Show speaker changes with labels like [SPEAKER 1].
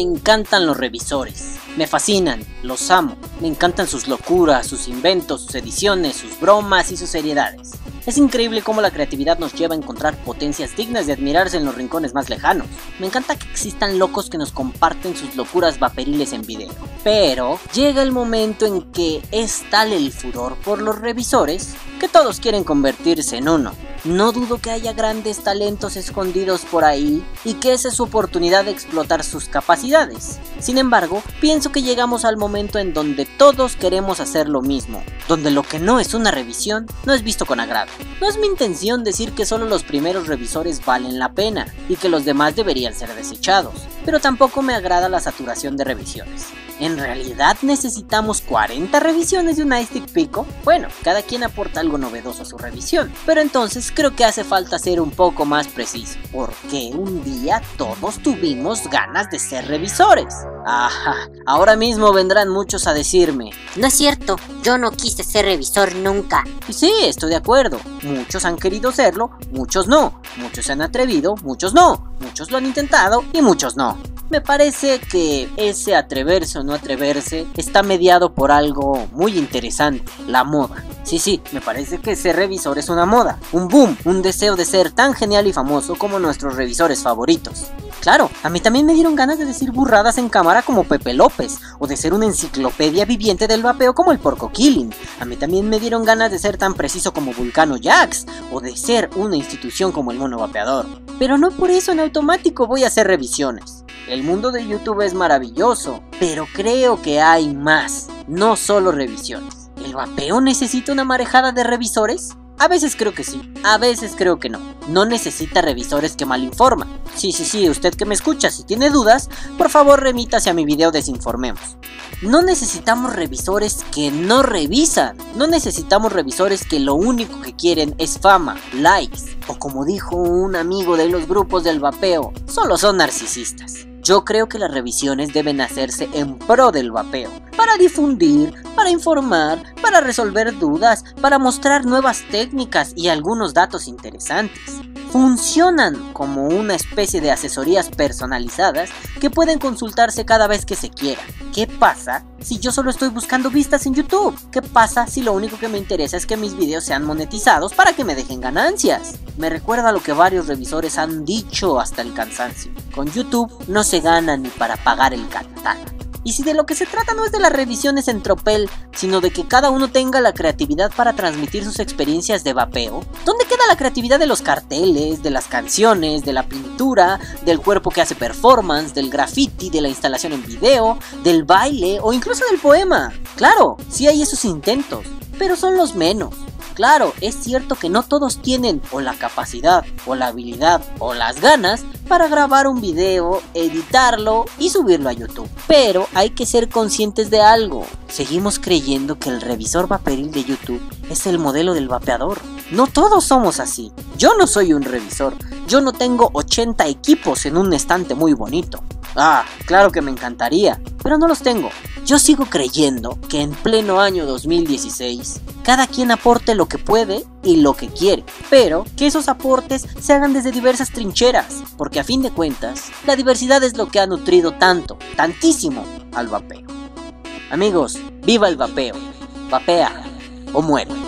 [SPEAKER 1] encantan los revisores. Me fascinan, los amo. Me encantan sus locuras, sus inventos, sus ediciones, sus bromas y sus seriedades. Es increíble cómo la creatividad nos lleva a encontrar potencias dignas de admirarse en los rincones más lejanos. Me encanta que existan locos que nos comparten sus locuras vaporiles en video. Pero llega el momento en que es tal el furor por los revisores que todos quieren convertirse en uno. No dudo que haya grandes talentos escondidos por ahí y que esa es su oportunidad de explotar sus capacidades. Sin embargo, pienso que llegamos al momento en donde todos queremos hacer lo mismo, donde lo que no es una revisión no es visto con agrado. No es mi intención decir que solo los primeros revisores valen la pena y que los demás deberían ser desechados, pero tampoco me agrada la saturación de revisiones. ¿En realidad necesitamos 40 revisiones de un iStick Pico? Bueno, cada quien aporta algo novedoso a su revisión, pero entonces creo que hace falta ser un poco más preciso, porque un día todos tuvimos ganas de ser revisores. Ajá, ahora mismo vendrán muchos a decirme,
[SPEAKER 2] No es cierto, yo no quise ser revisor nunca.
[SPEAKER 1] y sí, estoy de acuerdo, muchos han querido serlo, muchos no, muchos se han atrevido, muchos no, muchos lo han intentado y muchos no. Me parece que ese atreverse o no atreverse está mediado por algo muy interesante, la moda. Sí, sí, me parece que ser revisor es una moda, un boom, un deseo de ser tan genial y famoso como nuestros revisores favoritos. Claro, a mí también me dieron ganas de decir burradas en cámara como Pepe López, o de ser una enciclopedia viviente del vapeo como el Porco Killing. A mí también me dieron ganas de ser tan preciso como Vulcano Jax, o de ser una institución como el Mono Vapeador. Pero no por eso en automático voy a hacer revisiones. El mundo de YouTube es maravilloso, pero creo que hay más, no solo revisiones. ¿El vapeo necesita una marejada de revisores? A veces creo que sí, a veces creo que no. No necesita revisores que malinforman. Sí, sí, sí, usted que me escucha, si tiene dudas, por favor remítase a mi video Desinformemos. No necesitamos revisores que no revisan. No necesitamos revisores que lo único que quieren es fama, likes. O como dijo un amigo de los grupos del vapeo, solo son narcisistas. Yo creo que las revisiones deben hacerse en pro del vapeo, para difundir, para informar, para resolver dudas, para mostrar nuevas técnicas y algunos datos interesantes. Funcionan como una especie de asesorías personalizadas que pueden consultarse cada vez que se quiera. ¿Qué pasa si yo solo estoy buscando vistas en YouTube? ¿Qué pasa si lo único que me interesa es que mis videos sean monetizados para que me dejen ganancias? Me recuerda lo que varios revisores han dicho hasta el cansancio. Con YouTube no se gana ni para pagar el catálogo. Y si de lo que se trata no es de las revisiones en tropel, sino de que cada uno tenga la creatividad para transmitir sus experiencias de vapeo, ¿dónde queda la creatividad de los carteles, de las canciones, de la pintura, del cuerpo que hace performance, del graffiti, de la instalación en video, del baile o incluso del poema? Claro, sí hay esos intentos, pero son los menos. Claro, es cierto que no todos tienen o la capacidad, o la habilidad, o las ganas para grabar un video, editarlo y subirlo a YouTube. Pero hay que ser conscientes de algo. Seguimos creyendo que el revisor vaporil de YouTube es el modelo del vapeador. No todos somos así. Yo no soy un revisor. Yo no tengo 80 equipos en un estante muy bonito. Ah, claro que me encantaría, pero no los tengo. Yo sigo creyendo que en pleno año 2016, cada quien aporte lo que puede y lo que quiere, pero que esos aportes se hagan desde diversas trincheras, porque a fin de cuentas, la diversidad es lo que ha nutrido tanto, tantísimo al vapeo. Amigos, viva el vapeo, vapea o muere.